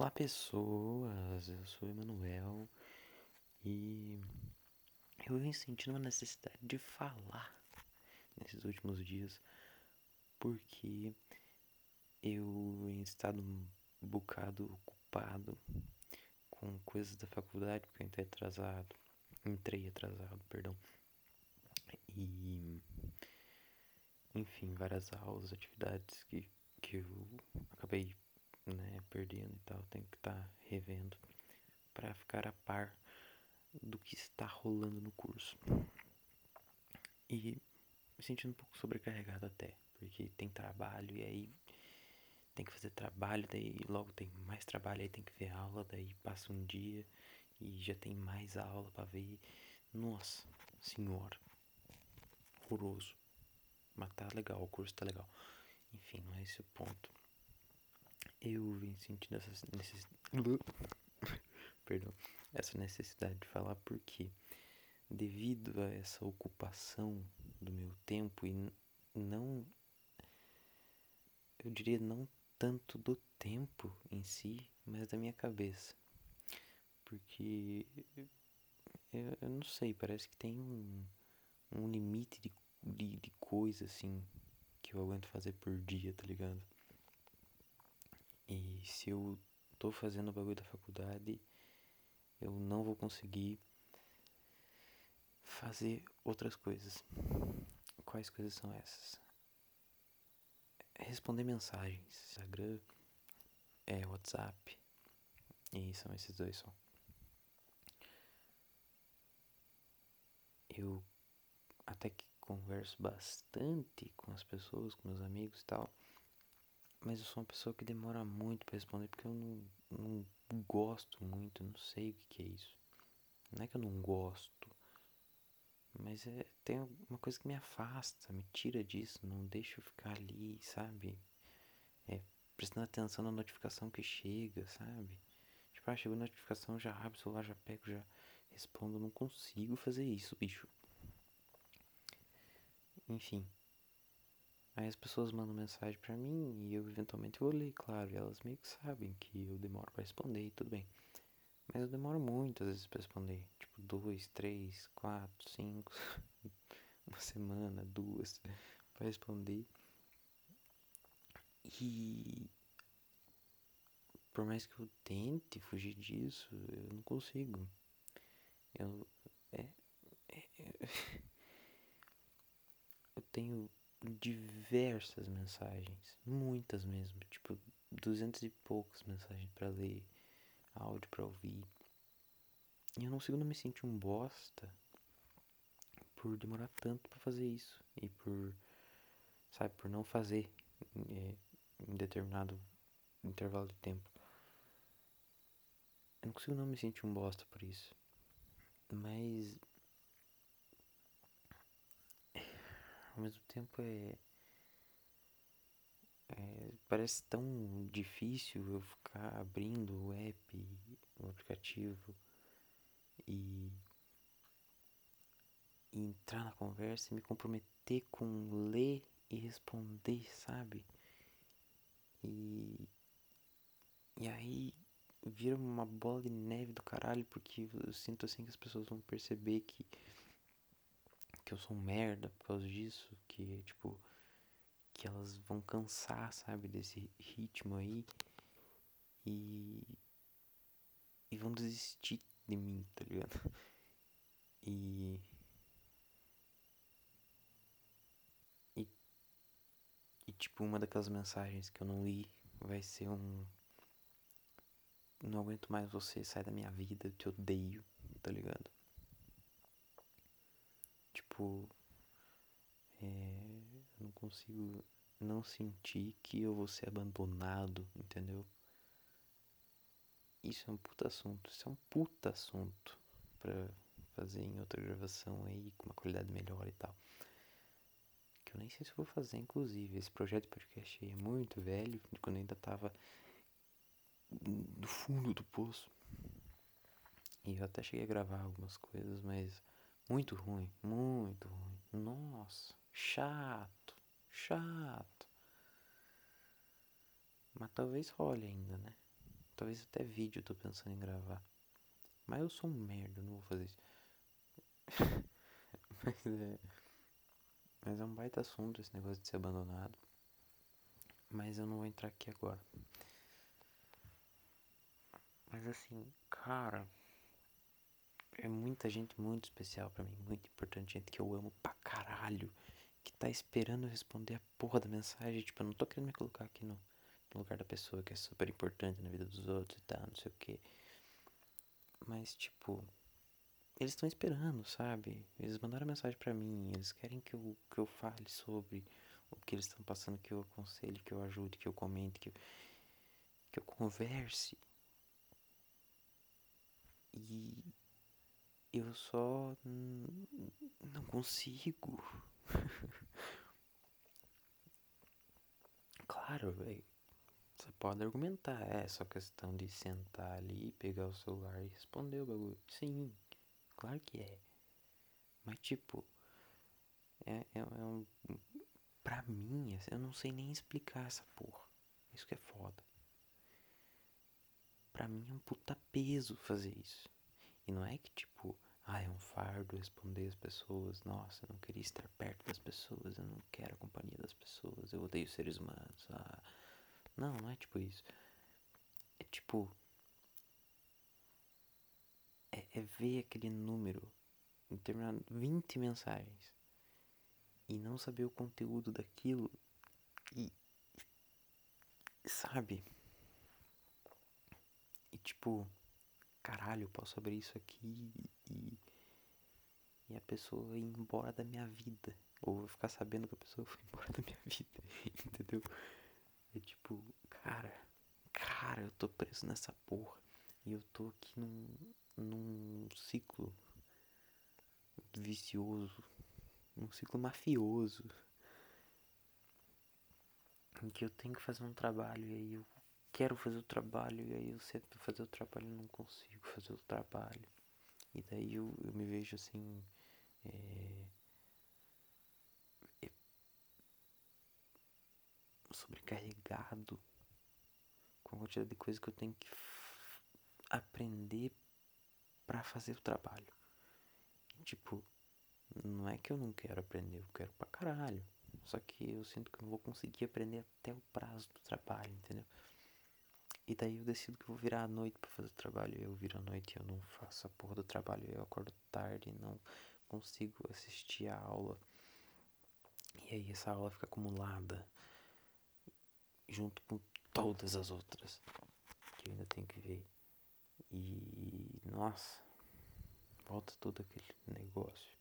Olá pessoas, eu sou o Emanuel e eu venho sentindo uma necessidade de falar nesses últimos dias porque eu em estado um bocado ocupado com coisas da faculdade porque eu entrei atrasado, entrei atrasado, perdão. E enfim, várias aulas, atividades que, que eu acabei né, perdendo e tal, tenho que estar tá revendo para ficar a par do que está rolando no curso. E me sentindo um pouco sobrecarregado até, porque tem trabalho e aí tem que fazer trabalho, daí logo tem mais trabalho, aí tem que ver aula, daí passa um dia e já tem mais aula para ver. Nossa senhora, horroroso. Mas tá legal, o curso tá legal. Enfim, não é esse o ponto eu vim sentindo essa necessidade. Perdão. Essa necessidade de falar porque, devido a essa ocupação do meu tempo e não. Eu diria não tanto do tempo em si, mas da minha cabeça. Porque. Eu, eu não sei, parece que tem um, um limite de, de, de coisa assim que eu aguento fazer por dia, tá ligado? E se eu tô fazendo o bagulho da faculdade, eu não vou conseguir fazer outras coisas. Quais coisas são essas? Responder mensagens, Instagram, é, WhatsApp. E são esses dois só. Eu até que converso bastante com as pessoas, com meus amigos e tal. Mas eu sou uma pessoa que demora muito para responder porque eu não, não gosto muito, não sei o que, que é isso. Não é que eu não gosto, mas é, tem uma coisa que me afasta, me tira disso, não deixa eu ficar ali, sabe? É, prestando atenção na notificação que chega, sabe? Tipo, ah, chegou a notificação, já abro o celular, já pego, já respondo, não consigo fazer isso, bicho. Enfim. Aí as pessoas mandam mensagem para mim e eu eventualmente vou ler, claro, elas meio que sabem que eu demoro para responder e tudo bem. Mas eu demoro muitas vezes para responder, tipo dois, três, quatro, cinco, uma semana, duas para responder. E por mais que eu tente fugir disso, eu não consigo. Eu é, é, é eu tenho diversas mensagens, muitas mesmo, tipo duzentas e poucas mensagens para ler, áudio para ouvir. E eu não consigo não me sentir um bosta por demorar tanto para fazer isso e por sabe, por não fazer é, em determinado intervalo de tempo. Eu não consigo não me sentir um bosta por isso. Mas ao mesmo tempo é, é, parece tão difícil eu ficar abrindo o app, o aplicativo e, e entrar na conversa e me comprometer com ler e responder, sabe? E, e aí vira uma bola de neve do caralho porque eu sinto assim que as pessoas vão perceber que que eu sou um merda por causa disso, que tipo que elas vão cansar, sabe, desse ritmo aí e e vão desistir de mim, tá ligado? E e, e tipo uma daquelas mensagens que eu não li vai ser um não aguento mais você, sai da minha vida, eu te odeio, tá ligado? Tipo, é, eu não consigo não sentir que eu vou ser abandonado, entendeu? Isso é um puta assunto, isso é um puta assunto pra fazer em outra gravação aí com uma qualidade melhor e tal. Que eu nem sei se vou fazer, inclusive. Esse projeto de podcast aí é muito velho, quando eu ainda tava no fundo do poço. E eu até cheguei a gravar algumas coisas, mas muito ruim, muito ruim. Nossa, chato, chato. Mas talvez role ainda, né? talvez até vídeo eu tô pensando em gravar. Mas eu sou um merda, não vou fazer isso. mas é. Mas é um baita assunto esse negócio de ser abandonado. Mas eu não vou entrar aqui agora. Mas assim, cara. É muita gente muito especial para mim, muito importante, gente que eu amo pra caralho, que tá esperando eu responder a porra da mensagem. Tipo, eu não tô querendo me colocar aqui no, no lugar da pessoa que é super importante na vida dos outros e tal, não sei o que. Mas, tipo, eles estão esperando, sabe? Eles mandaram mensagem para mim, eles querem que eu, que eu fale sobre o que eles estão passando, que eu aconselhe, que eu ajude, que eu comente, que eu, que eu converse. E eu só não consigo. claro, velho. Você pode argumentar, é só questão de sentar ali, pegar o celular e responder o bagulho. Sim, claro que é. Mas tipo, é, é, é um. Pra mim, eu não sei nem explicar essa porra. Isso que é foda. Pra mim é um puta peso fazer isso. E não é que tipo, ah, é um fardo responder as pessoas. Nossa, eu não queria estar perto das pessoas, eu não quero a companhia das pessoas, eu odeio seres humanos. Ah. Não, não é tipo isso. É tipo. É, é ver aquele número, determinado 20 mensagens, e não saber o conteúdo daquilo, e. Sabe? E tipo caralho, eu posso abrir isso aqui e, e a pessoa ir embora da minha vida. Ou ficar sabendo que a pessoa foi embora da minha vida, entendeu? É tipo, cara, cara, eu tô preso nessa porra. E eu tô aqui num, num ciclo vicioso, num ciclo mafioso. Em que eu tenho que fazer um trabalho e aí eu quero fazer o trabalho e aí eu sento fazer o trabalho e não consigo fazer o trabalho. E daí eu, eu me vejo assim. É, é, sobrecarregado com a quantidade de coisas que eu tenho que aprender para fazer o trabalho. tipo, não é que eu não quero aprender, eu quero pra caralho. Só que eu sinto que eu não vou conseguir aprender até o prazo do trabalho, entendeu? E daí eu decido que eu vou virar à noite para fazer o trabalho. Eu viro à noite e eu não faço a porra do trabalho. Eu acordo tarde, não consigo assistir a aula. E aí essa aula fica acumulada junto com todas as outras que eu ainda tenho que ver. E nossa, volta todo aquele negócio.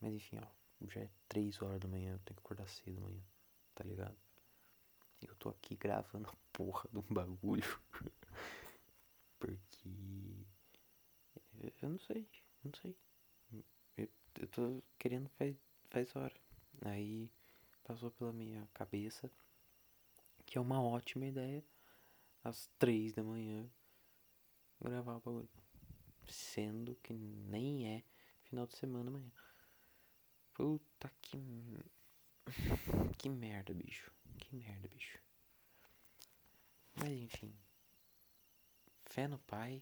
Mas enfim, ó, já é 3 horas da manhã, eu tenho que acordar cedo amanhã, tá ligado? Eu tô aqui gravando a porra de um bagulho. Porque. Eu não sei, não sei. Eu, eu tô querendo faz, faz hora. Aí passou pela minha cabeça que é uma ótima ideia às três da manhã gravar o bagulho. Sendo que nem é final de semana amanhã. Puta que. Que merda, bicho. Que merda, bicho. Mas enfim. Fé no pai.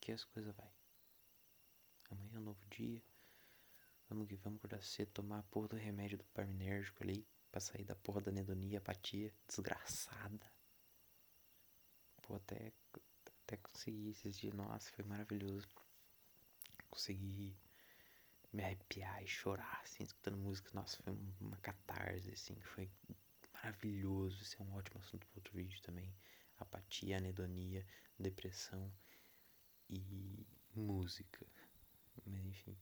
Que as coisas vai. Amanhã é um novo dia. Vamos que vamos acordar cedo, tomar a porra do remédio do parminérgico ali. Pra sair da porra da anedonia, apatia. Desgraçada. Pô, até, até consegui esses dias. Nossa, foi maravilhoso. Consegui me arrepiar e chorar, assim, escutando música. Nossa, foi uma catarse, assim, foi maravilhoso. Esse é um ótimo assunto para outro vídeo também. Apatia, anedonia, depressão e música. Mas enfim.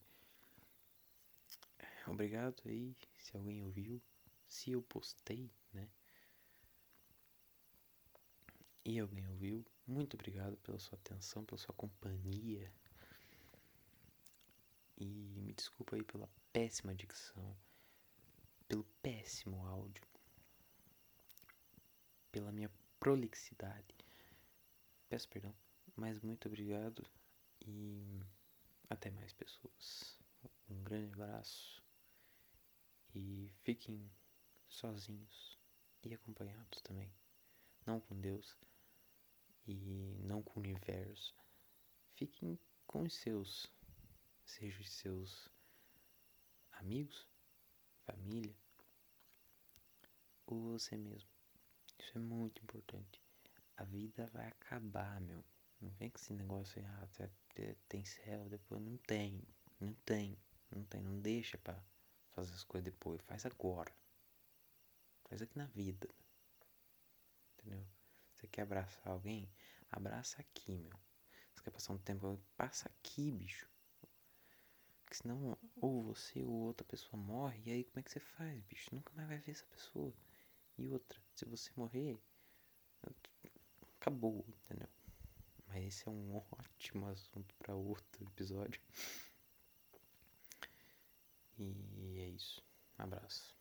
Obrigado aí, se alguém ouviu. Se eu postei, né? E alguém ouviu, muito obrigado pela sua atenção, pela sua companhia me desculpa aí pela péssima dicção, pelo péssimo áudio, pela minha prolixidade. Peço perdão, mas muito obrigado e até mais pessoas. Um grande abraço e fiquem sozinhos e acompanhados também. Não com Deus, e não com o universo. Fiquem com os seus, sejam os seus amigos, família, ou você mesmo. Isso é muito importante. A vida vai acabar, meu. Não vem com esse negócio errado. Ah, tem céu, depois não tem. Não tem. Não tem. Não deixa pra fazer as coisas depois. Faz agora. Faz aqui na vida. Entendeu? Você quer abraçar alguém? Abraça aqui, meu. Você quer passar um tempo? Passa aqui, bicho. Porque senão, ou você ou outra pessoa morre, e aí como é que você faz, bicho? Nunca mais vai ver essa pessoa. E outra, se você morrer, acabou, entendeu? Mas esse é um ótimo assunto para outro episódio. E é isso. Um abraço.